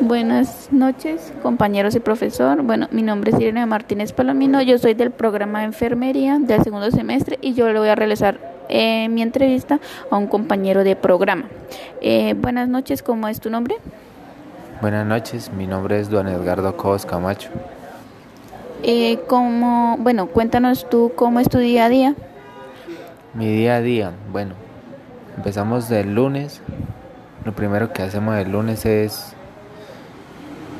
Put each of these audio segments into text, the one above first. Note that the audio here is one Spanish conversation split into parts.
Buenas noches, compañeros y profesor. Bueno, mi nombre es Irene Martínez Palomino. Yo soy del programa de enfermería del segundo semestre y yo le voy a realizar eh, mi entrevista a un compañero de programa. Eh, buenas noches, ¿cómo es tu nombre? Buenas noches, mi nombre es Don Edgardo Cobos Camacho. Eh, ¿cómo, bueno, cuéntanos tú cómo es tu día a día. Mi día a día, bueno, empezamos del lunes. Lo primero que hacemos el lunes es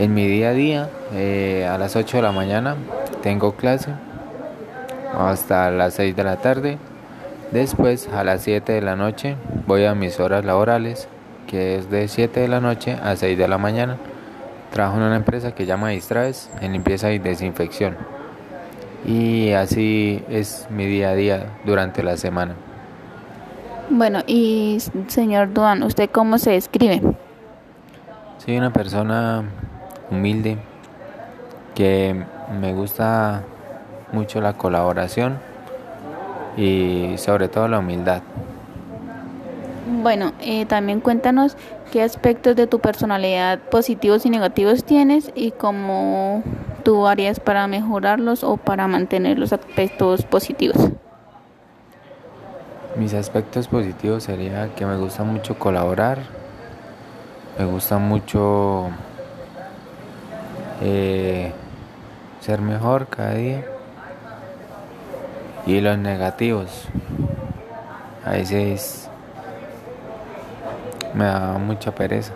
en mi día a día, eh, a las 8 de la mañana tengo clase hasta las 6 de la tarde. Después a las 7 de la noche voy a mis horas laborales, que es de 7 de la noche a 6 de la mañana. Trabajo en una empresa que llama Distraes en limpieza y desinfección. Y así es mi día a día durante la semana. Bueno, y señor Duan, ¿usted cómo se describe? Soy una persona humilde, que me gusta mucho la colaboración y sobre todo la humildad. Bueno, eh, también cuéntanos qué aspectos de tu personalidad positivos y negativos tienes y cómo tú harías para mejorarlos o para mantener los aspectos positivos. Mis aspectos positivos sería que me gusta mucho colaborar, me gusta mucho eh, ser mejor cada día. Y los negativos, a veces me da mucha pereza.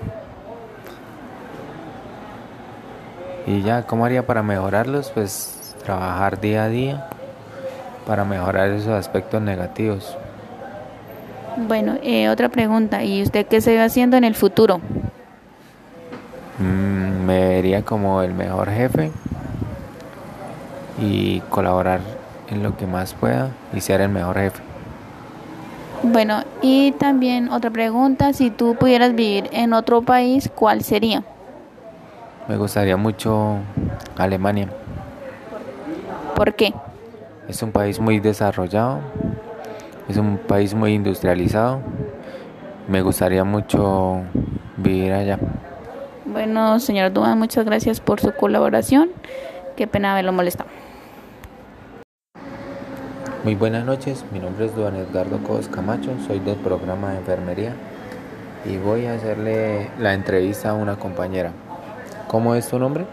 Y ya, ¿cómo haría para mejorarlos? Pues trabajar día a día para mejorar esos aspectos negativos. Bueno, eh, otra pregunta, ¿y usted qué se va haciendo en el futuro? Mm, me vería como el mejor jefe y colaborar en lo que más pueda y ser el mejor jefe. Bueno, y también otra pregunta, si tú pudieras vivir en otro país, ¿cuál sería? Me gustaría mucho Alemania. ¿Por qué? Es un país muy desarrollado, es un país muy industrializado. Me gustaría mucho vivir allá. Bueno, señor Duan, muchas gracias por su colaboración. Qué pena haberlo molestado. Muy buenas noches, mi nombre es Duan Edgardo Cobos Camacho, soy del programa de enfermería y voy a hacerle la entrevista a una compañera. ¿Cómo es tu nombre?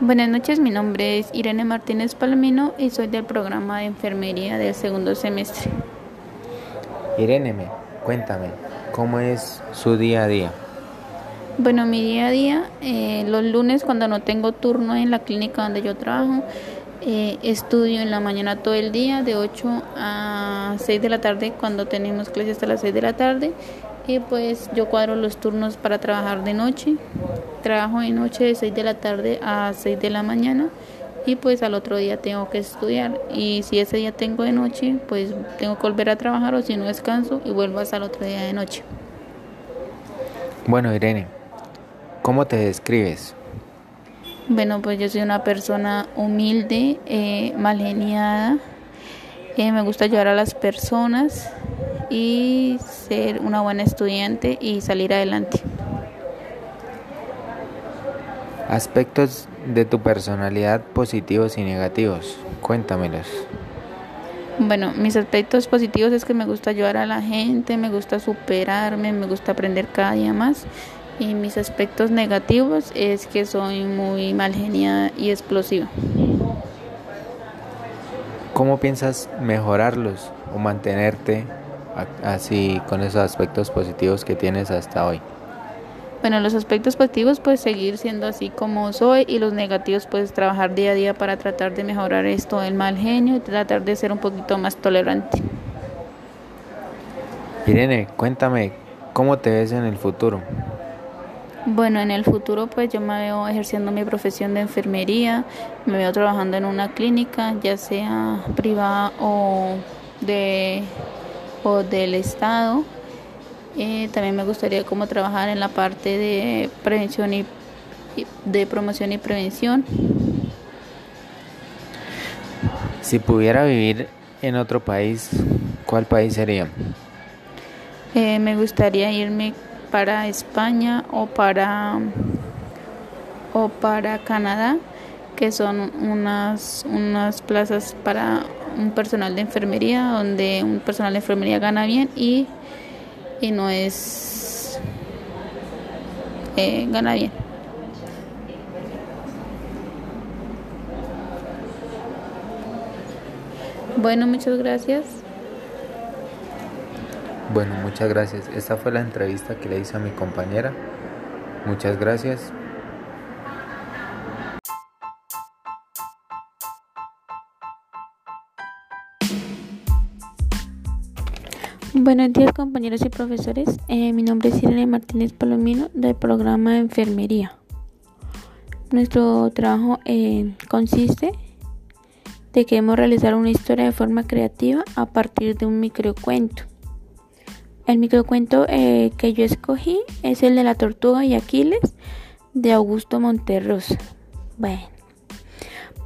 Buenas noches, mi nombre es Irene Martínez Palomino y soy del programa de enfermería del segundo semestre. Irene, cuéntame, ¿cómo es su día a día? Bueno, mi día a día, eh, los lunes cuando no tengo turno en la clínica donde yo trabajo, eh, estudio en la mañana todo el día, de 8 a 6 de la tarde, cuando tenemos clases hasta las 6 de la tarde. Y pues yo cuadro los turnos para trabajar de noche. Trabajo de noche de 6 de la tarde a 6 de la mañana y pues al otro día tengo que estudiar y si ese día tengo de noche pues tengo que volver a trabajar o si no descanso y vuelvo hasta el otro día de noche. Bueno Irene, ¿Cómo te describes? Bueno, pues yo soy una persona humilde, eh, mal geniada. Eh, me gusta ayudar a las personas y ser una buena estudiante y salir adelante. Aspectos de tu personalidad positivos y negativos. Cuéntamelos. Bueno, mis aspectos positivos es que me gusta ayudar a la gente, me gusta superarme, me gusta aprender cada día más y mis aspectos negativos es que soy muy mal geniada y explosiva. ¿Cómo piensas mejorarlos o mantenerte así con esos aspectos positivos que tienes hasta hoy? Bueno, los aspectos positivos pues seguir siendo así como soy y los negativos pues trabajar día a día para tratar de mejorar esto del mal genio y tratar de ser un poquito más tolerante. Irene, cuéntame, ¿cómo te ves en el futuro? Bueno, en el futuro pues yo me veo ejerciendo mi profesión de enfermería, me veo trabajando en una clínica, ya sea privada o de o del estado. Eh, también me gustaría como trabajar en la parte de prevención y de promoción y prevención. Si pudiera vivir en otro país, ¿cuál país sería? Eh, me gustaría irme para España o para o para Canadá, que son unas, unas plazas para un personal de enfermería, donde un personal de enfermería gana bien y, y no es... Eh, gana bien. Bueno, muchas gracias. Bueno, muchas gracias. Esta fue la entrevista que le hice a mi compañera. Muchas gracias. Buenos días compañeros y profesores. Eh, mi nombre es Irene Martínez Palomino del programa de enfermería. Nuestro trabajo eh, consiste de que hemos realizar una historia de forma creativa a partir de un microcuento. El microcuento eh, que yo escogí es el de la tortuga y Aquiles de Augusto Monterros. Bueno,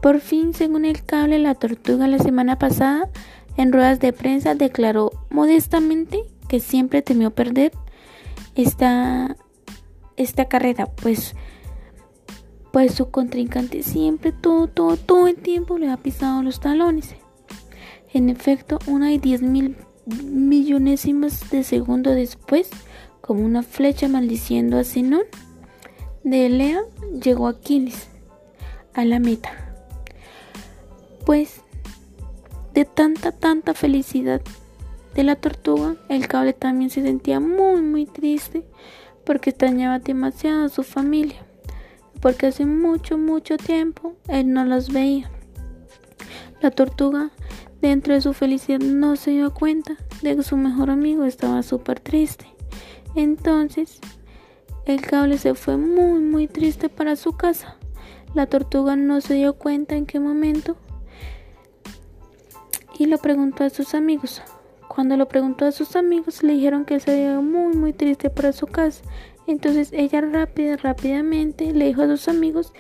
por fin, según el cable, la tortuga la semana pasada en ruedas de prensa declaró modestamente que siempre temió perder esta, esta carrera, pues, pues su contrincante siempre todo, todo, todo el tiempo le ha pisado los talones. En efecto, una y diez mil millonésimas de segundo después, como una flecha maldiciendo a Zenón, de Elea llegó Aquiles a la meta. Pues de tanta, tanta felicidad de la tortuga, el cable también se sentía muy, muy triste porque extrañaba demasiado a su familia, porque hace mucho, mucho tiempo él no los veía. La tortuga, dentro de su felicidad, no se dio cuenta de que su mejor amigo estaba súper triste. Entonces, el cable se fue muy, muy triste para su casa. La tortuga no se dio cuenta en qué momento y lo preguntó a sus amigos. Cuando lo preguntó a sus amigos le dijeron que él se veía muy muy triste para su casa. Entonces ella rápida, rápidamente le dijo a sus amigos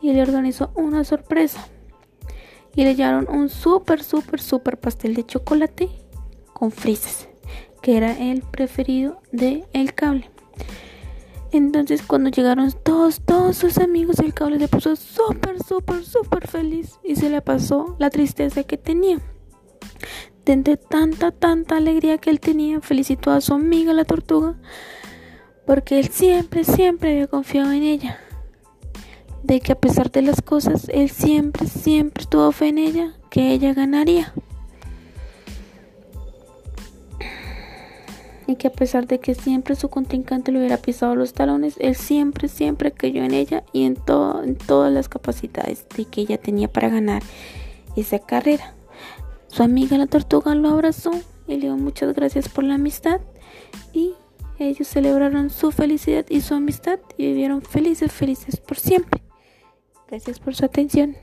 y le organizó una sorpresa. Y le llevaron un súper, súper, súper pastel de chocolate con frises, que era el preferido de el cable. Entonces cuando llegaron todos, todos sus amigos, el cable se puso súper, súper, súper feliz y se le pasó la tristeza que tenía. De tanta, tanta alegría que él tenía, felicitó a su amiga la tortuga, porque él siempre, siempre había confiado en ella. De que a pesar de las cosas, él siempre, siempre tuvo fe en ella, que ella ganaría. y que a pesar de que siempre su contrincante le hubiera pisado los talones, él siempre, siempre creyó en ella y en, todo, en todas las capacidades de que ella tenía para ganar esa carrera. Su amiga la tortuga lo abrazó y le dio muchas gracias por la amistad y ellos celebraron su felicidad y su amistad y vivieron felices, felices por siempre. Gracias por su atención.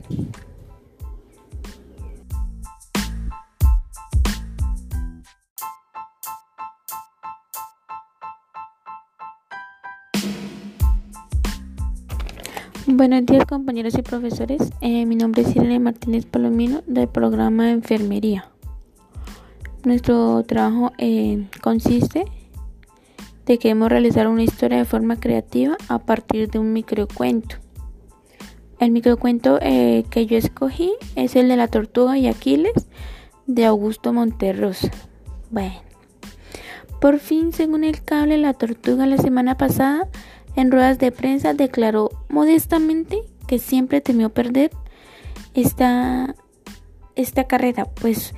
Buenos días compañeros y profesores, eh, mi nombre es Irene Martínez Palomino del programa de enfermería. Nuestro trabajo eh, consiste de que hemos realizar una historia de forma creativa a partir de un microcuento. El microcuento eh, que yo escogí es el de la tortuga y Aquiles de Augusto Monterros. Bueno, por fin según el cable la tortuga la semana pasada en ruedas de prensa declaró modestamente que siempre temió perder esta, esta carrera, pues,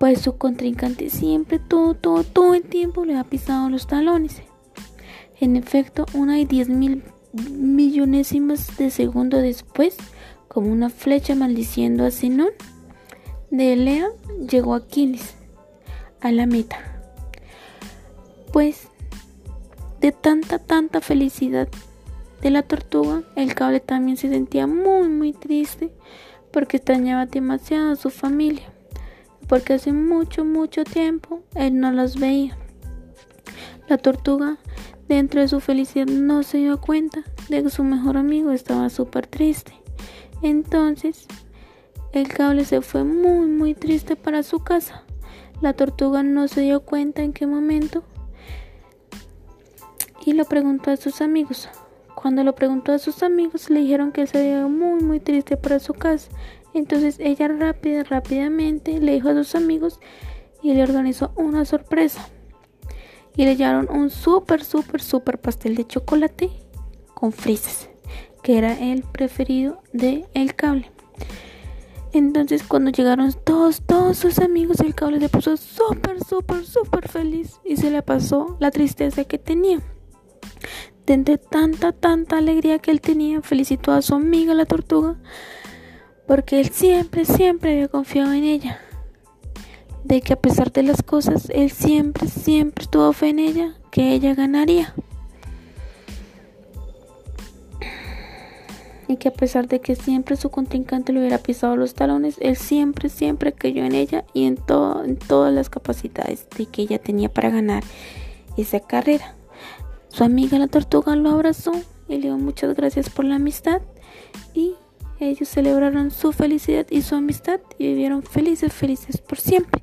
pues su contrincante siempre todo, todo, todo el tiempo le ha pisado los talones. En efecto, una diez mil millonésimas de segundo después, como una flecha maldiciendo a Zenón, de Elea llegó Aquiles a la meta. Pues de tanta, tanta felicidad de la tortuga, el cable también se sentía muy, muy triste porque extrañaba demasiado a su familia, porque hace mucho, mucho tiempo él no los veía. La tortuga, dentro de su felicidad, no se dio cuenta de que su mejor amigo estaba súper triste. Entonces, el cable se fue muy, muy triste para su casa. La tortuga no se dio cuenta en qué momento y lo preguntó a sus amigos. Cuando lo preguntó a sus amigos, le dijeron que se veía muy, muy triste para su casa. Entonces ella rápida, rápidamente le dijo a sus amigos y le organizó una sorpresa. Y le llevaron un súper, súper, súper pastel de chocolate con frises, que era el preferido de el cable. Entonces cuando llegaron todos, todos sus amigos, el cable le puso súper, súper, súper feliz y se le pasó la tristeza que tenía. De entre tanta, tanta alegría que él tenía, felicitó a su amiga la tortuga porque él siempre, siempre había confiado en ella. De que a pesar de las cosas, él siempre, siempre tuvo fe en ella, que ella ganaría. y que a pesar de que siempre su contrincante le hubiera pisado los talones, él siempre, siempre creyó en ella y en, en todas las capacidades de que ella tenía para ganar esa carrera. Su amiga la tortuga lo abrazó y le dio muchas gracias por la amistad y ellos celebraron su felicidad y su amistad y vivieron felices, felices por siempre.